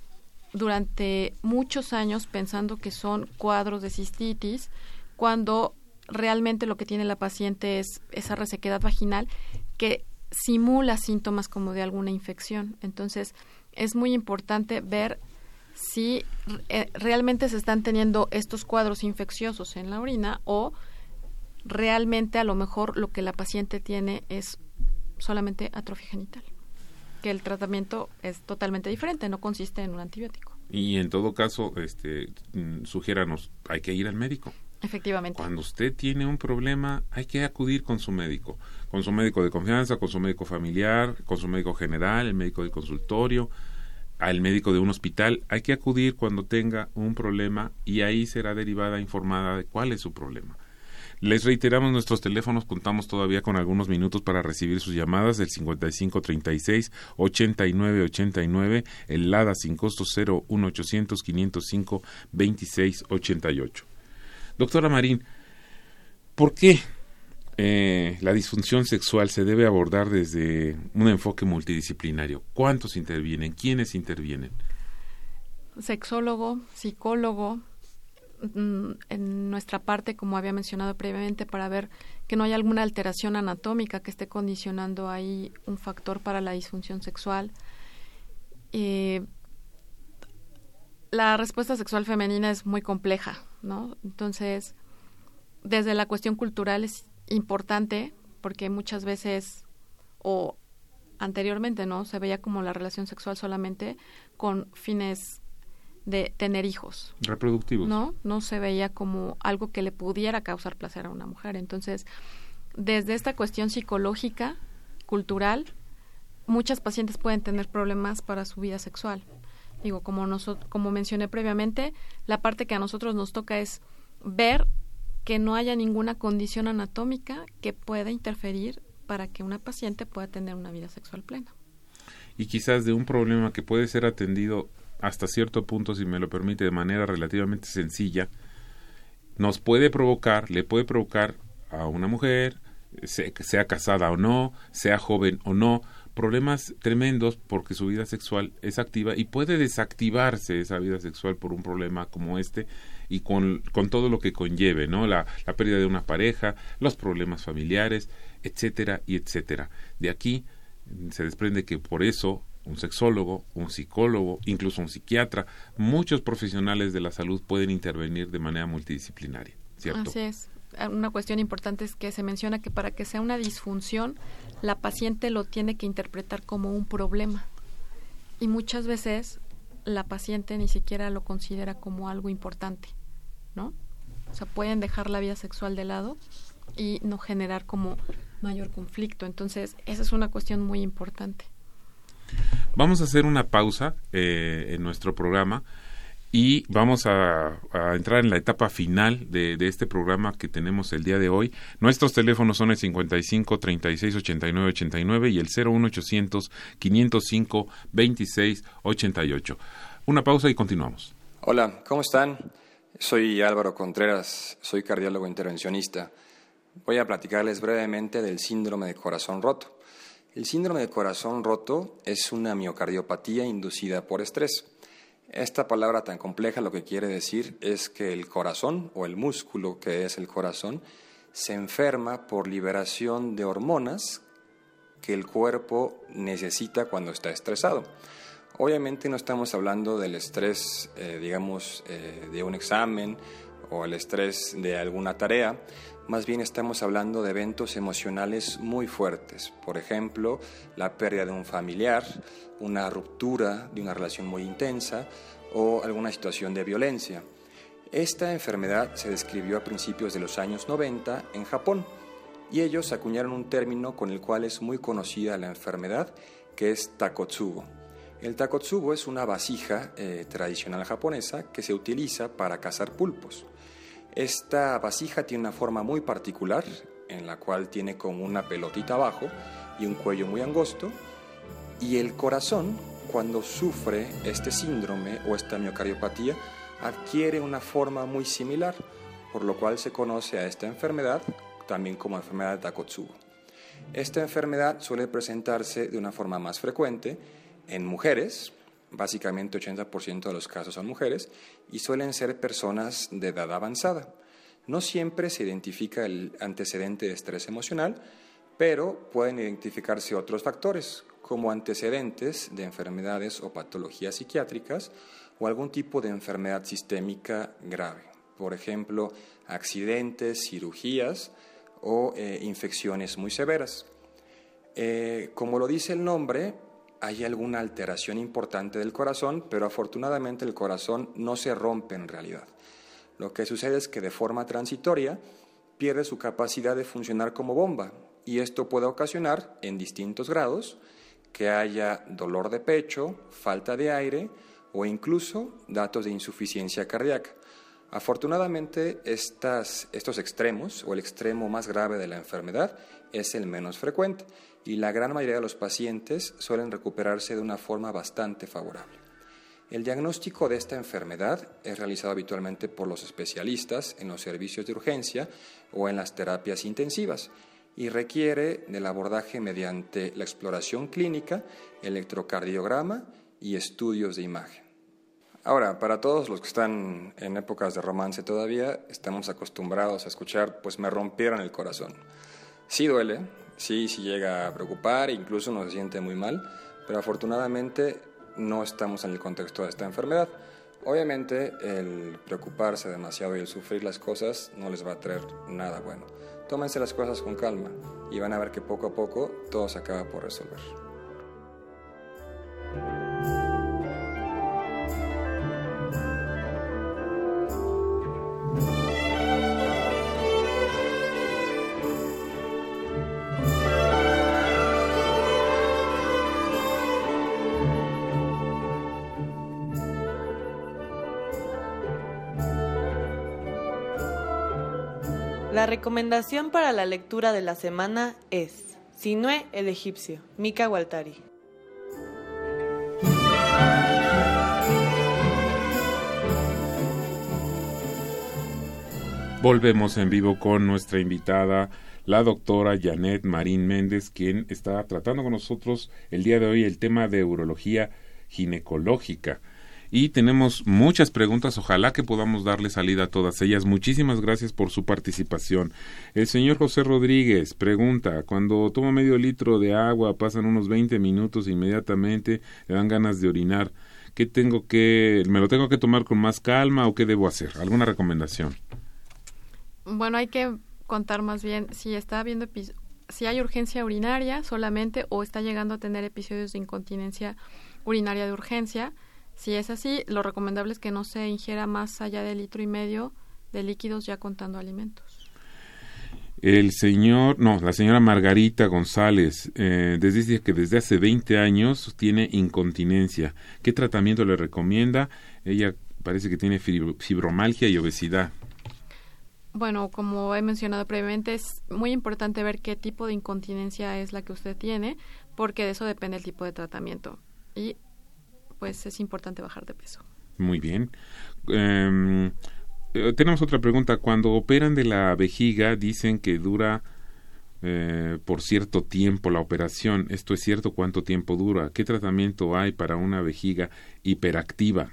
durante muchos años pensando que son cuadros de cistitis, cuando realmente lo que tiene la paciente es esa resequedad vaginal que simula síntomas como de alguna infección. Entonces, es muy importante ver si eh, realmente se están teniendo estos cuadros infecciosos en la orina o realmente a lo mejor lo que la paciente tiene es solamente atrofia genital, que el tratamiento es totalmente diferente, no consiste en un antibiótico. Y en todo caso, este, mm, sugiéranos, hay que ir al médico. Efectivamente. Cuando usted tiene un problema, hay que acudir con su médico, con su médico de confianza, con su médico familiar, con su médico general, el médico del consultorio, al médico de un hospital. Hay que acudir cuando tenga un problema y ahí será derivada informada de cuál es su problema. Les reiteramos nuestros teléfonos, contamos todavía con algunos minutos para recibir sus llamadas del 5536 8989, el LADA sin costo 01800 505 2688. Doctora Marín, ¿por qué eh, la disfunción sexual se debe abordar desde un enfoque multidisciplinario? ¿Cuántos intervienen? ¿Quiénes intervienen? Sexólogo, psicólogo, mm, en nuestra parte, como había mencionado previamente, para ver que no hay alguna alteración anatómica que esté condicionando ahí un factor para la disfunción sexual. Eh, la respuesta sexual femenina es muy compleja, ¿no? Entonces, desde la cuestión cultural es importante porque muchas veces o anteriormente, ¿no? Se veía como la relación sexual solamente con fines de tener hijos. Reproductivos. No, no se veía como algo que le pudiera causar placer a una mujer. Entonces, desde esta cuestión psicológica, cultural, muchas pacientes pueden tener problemas para su vida sexual. Digo, como, como mencioné previamente, la parte que a nosotros nos toca es ver que no haya ninguna condición anatómica que pueda interferir para que una paciente pueda tener una vida sexual plena. Y quizás de un problema que puede ser atendido hasta cierto punto, si me lo permite, de manera relativamente sencilla, nos puede provocar, le puede provocar a una mujer, sea casada o no, sea joven o no, problemas tremendos porque su vida sexual es activa y puede desactivarse esa vida sexual por un problema como este y con, con todo lo que conlleve, ¿no? La, la pérdida de una pareja, los problemas familiares, etcétera y etcétera. De aquí se desprende que por eso un sexólogo, un psicólogo, incluso un psiquiatra, muchos profesionales de la salud pueden intervenir de manera multidisciplinaria, ¿cierto? Así es. Una cuestión importante es que se menciona que para que sea una disfunción la paciente lo tiene que interpretar como un problema. Y muchas veces la paciente ni siquiera lo considera como algo importante, ¿no? O sea, pueden dejar la vida sexual de lado y no generar como mayor conflicto. Entonces, esa es una cuestión muy importante. Vamos a hacer una pausa eh, en nuestro programa y vamos a, entrar en la etapa final de, este programa que tenemos el día de hoy. Nuestros teléfonos son el 55 36 89 89 y el 01800 505 26 88. Una pausa y continuamos. Hola, ¿cómo están? Soy Álvaro Contreras, soy cardiólogo intervencionista. voy a platicarles brevemente del síndrome de corazón roto. El síndrome de corazón roto es una miocardiopatía inducida por estrés. Esta palabra tan compleja lo que quiere decir es que el corazón o el músculo que es el corazón se enferma por liberación de hormonas que el cuerpo necesita cuando está estresado. Obviamente no estamos hablando del estrés, eh, digamos, eh, de un examen o el estrés de alguna tarea, más bien estamos hablando de eventos emocionales muy fuertes, por ejemplo, la pérdida de un familiar, una ruptura de una relación muy intensa o alguna situación de violencia. Esta enfermedad se describió a principios de los años 90 en Japón y ellos acuñaron un término con el cual es muy conocida la enfermedad, que es takotsubo. El takotsubo es una vasija eh, tradicional japonesa que se utiliza para cazar pulpos. Esta vasija tiene una forma muy particular, en la cual tiene como una pelotita abajo y un cuello muy angosto, y el corazón, cuando sufre este síndrome o esta miocardiopatía, adquiere una forma muy similar, por lo cual se conoce a esta enfermedad también como enfermedad de Takotsubo. Esta enfermedad suele presentarse de una forma más frecuente en mujeres, básicamente 80% de los casos son mujeres, y suelen ser personas de edad avanzada. No siempre se identifica el antecedente de estrés emocional, pero pueden identificarse otros factores, como antecedentes de enfermedades o patologías psiquiátricas o algún tipo de enfermedad sistémica grave. Por ejemplo, accidentes, cirugías o eh, infecciones muy severas. Eh, como lo dice el nombre, hay alguna alteración importante del corazón, pero afortunadamente el corazón no se rompe en realidad. Lo que sucede es que de forma transitoria pierde su capacidad de funcionar como bomba y esto puede ocasionar en distintos grados que haya dolor de pecho, falta de aire o incluso datos de insuficiencia cardíaca. Afortunadamente, estos extremos o el extremo más grave de la enfermedad es el menos frecuente y la gran mayoría de los pacientes suelen recuperarse de una forma bastante favorable. El diagnóstico de esta enfermedad es realizado habitualmente por los especialistas en los servicios de urgencia o en las terapias intensivas y requiere del abordaje mediante la exploración clínica, electrocardiograma y estudios de imagen. Ahora, para todos los que están en épocas de romance todavía, estamos acostumbrados a escuchar, pues me rompieron el corazón. Sí duele, sí, sí llega a preocupar, incluso uno se siente muy mal, pero afortunadamente no estamos en el contexto de esta enfermedad. Obviamente el preocuparse demasiado y el sufrir las cosas no les va a traer nada bueno. Tómense las cosas con calma y van a ver que poco a poco todo se acaba por resolver. Recomendación para la lectura de la semana es Sinue el egipcio, Mika Waltari. Volvemos en vivo con nuestra invitada, la doctora Janet Marín Méndez, quien está tratando con nosotros el día de hoy el tema de urología ginecológica y tenemos muchas preguntas. Ojalá que podamos darle salida a todas ellas. Muchísimas gracias por su participación. El señor José Rodríguez pregunta, cuando toma medio litro de agua, pasan unos 20 minutos inmediatamente le dan ganas de orinar. ¿Qué tengo que, me lo tengo que tomar con más calma o qué debo hacer? ¿Alguna recomendación? Bueno, hay que contar más bien si está viendo si hay urgencia urinaria solamente o está llegando a tener episodios de incontinencia urinaria de urgencia si es así, lo recomendable es que no se ingiera más allá de litro y medio de líquidos ya contando alimentos. El señor, no, la señora Margarita González, eh, dice que desde hace 20 años tiene incontinencia. ¿Qué tratamiento le recomienda? Ella parece que tiene fibromalgia y obesidad. Bueno, como he mencionado previamente, es muy importante ver qué tipo de incontinencia es la que usted tiene, porque de eso depende el tipo de tratamiento. Y pues es importante bajar de peso. Muy bien. Em, Eh, tenemos otra pregunta. Cuando operan de la vejiga, dicen que dura eh, por cierto tiempo la operación. ¿Esto es cierto? ¿Cuánto tiempo dura? ¿Qué tratamiento hay para una vejiga hiperactiva?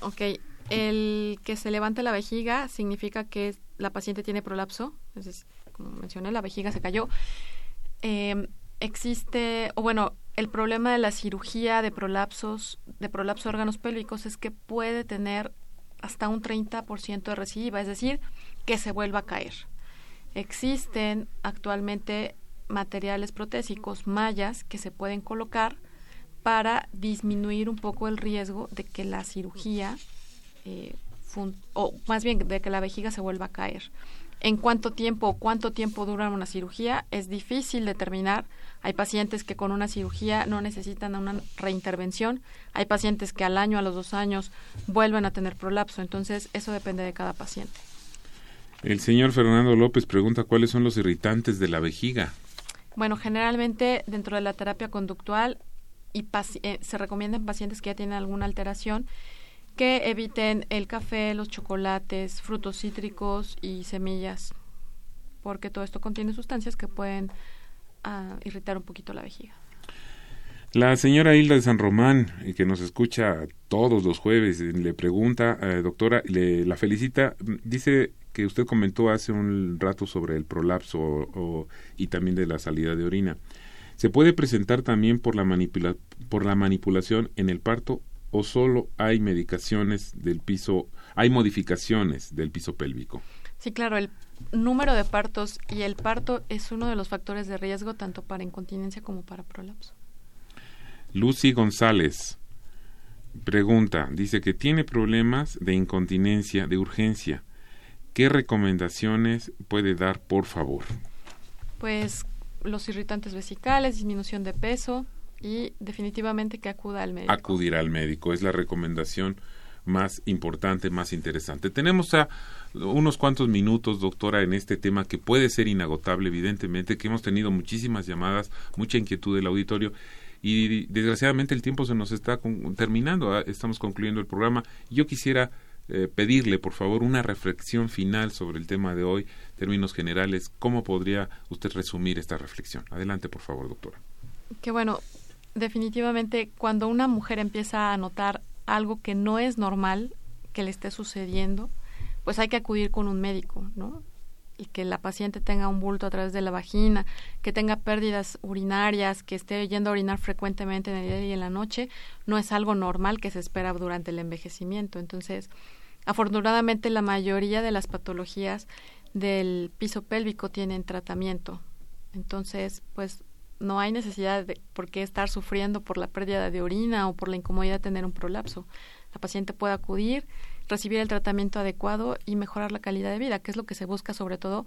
Ok, el que se levante la vejiga significa que la paciente tiene prolapso. Entonces, como mencioné, la vejiga se cayó. Em, existe, o bueno, el problema de la cirugía de prolapsos, de prolapso de órganos pélvicos es que puede tener hasta un 30% de recidiva, es decir, que se vuelva a caer. Existen actualmente materiales protésicos, mallas, que se pueden colocar para disminuir un poco el riesgo de que la cirugía, eh, o más bien de que la vejiga se vuelva a caer. En cuánto tiempo o cuánto tiempo dura una cirugía es difícil determinar. Hay pacientes que con una cirugía no necesitan una reintervención. Hay pacientes que al año, a los dos años, vuelven a tener prolapso. Entonces, eso depende de cada paciente. El señor Fernando López pregunta cuáles son los irritantes de la vejiga. Bueno, generalmente dentro de la terapia conductual y eh, se recomienda en pacientes que ya tienen alguna alteración que eviten el café, los chocolates, frutos cítricos y semillas, porque todo esto contiene sustancias que pueden ah, irritar un poquito la vejiga. La señora Hilda de San Román, eh, que nos escucha todos los jueves, eh, le pregunta, doctora, le, la felicita, dice que usted comentó hace un rato sobre el prolapso y también de la salida de orina. ¿Se puede presentar también por la, por la manipulación en el parto o solo hay medicaciones del piso, hay modificaciones del piso pélvico? Sí, claro, el número de partos y el parto es uno de los factores de riesgo tanto para incontinencia como para prolapso. Lucy González pregunta, dice que tiene problemas de incontinencia de urgencia. ¿Qué recomendaciones puede dar, por favor? Pues los irritantes vesicales, disminución de peso y definitivamente que acuda al médico. Acudir al médico es la recomendación más importante, más interesante. Tenemos a unos cuantos minutos, doctora, en este tema que puede ser inagotable, evidentemente, que hemos tenido muchísimas llamadas, mucha inquietud del auditorio y desgraciadamente el tiempo se nos está terminando, ah, estamos concluyendo el programa. Yo quisiera eh, pedirle, por favor, una reflexión final sobre el tema de hoy, términos generales. ¿Cómo podría usted resumir esta reflexión? Adelante, por favor, doctora. Que bueno, definitivamente cuando una mujer empieza a notar algo que no es normal que le esté sucediendo, pues hay que acudir con un médico, ¿no? y que la paciente tenga un bulto a través de la vagina, que tenga pérdidas urinarias, que esté yendo a orinar frecuentemente en el día y en la noche, no es algo normal que se espera durante el envejecimiento. Entonces, Afortunadamente, la mayoría de las patologías del piso pélvico tienen tratamiento. Entonces, pues no hay necesidad de por qué estar sufriendo por la pérdida de orina o por la incomodidad de tener un prolapso. La paciente puede acudir, recibir el tratamiento adecuado y mejorar la calidad de vida, que es lo que se busca sobre todo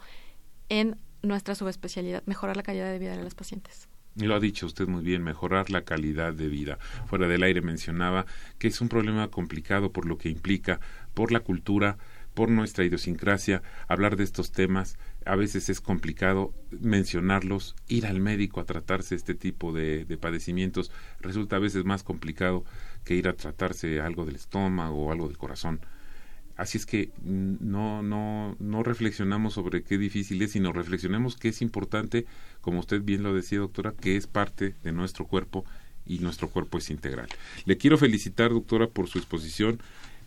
en nuestra subespecialidad, mejorar la calidad de vida de las pacientes. Y lo ha dicho usted muy bien, mejorar la calidad de vida. Fuera del aire mencionaba que es un problema complicado por lo que implica, por la cultura, por nuestra idiosincrasia, hablar de estos temas. A veces es complicado mencionarlos, ir al médico a tratarse este tipo de, de padecimientos resulta a veces más complicado que ir a tratarse algo del estómago o algo del corazón. Así es que no, no, no reflexionamos sobre qué difícil es, sino reflexionemos que es importante, como usted bien lo decía, doctora, que es parte de nuestro cuerpo y nuestro cuerpo es integral. Le quiero felicitar, doctora, por su exposición.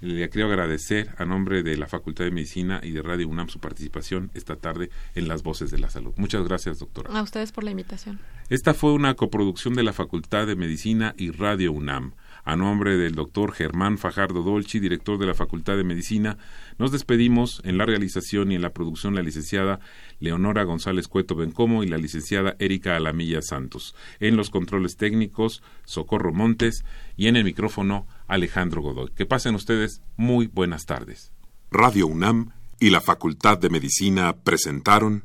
Le quiero agradecer a nombre de la Facultad de Medicina y de Radio UNAM su participación esta tarde en Las Voces de la Salud. Muchas gracias, doctora. A ustedes por la invitación. Esta fue una coproducción de la Facultad de Medicina y Radio UNAM. A nombre del doctor Germán Fajardo Dolci, director de la Facultad de Medicina, nos despedimos en la realización y en la producción la licenciada Leonora González Cueto Bencomo y la licenciada Erika Alamilla Santos. En los controles técnicos, Socorro Montes y en el micrófono, Alejandro Godoy. Que pasen ustedes muy buenas tardes. Radio UNAM y la Facultad de Medicina presentaron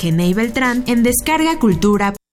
Genei Beltrán en descargacultura.com.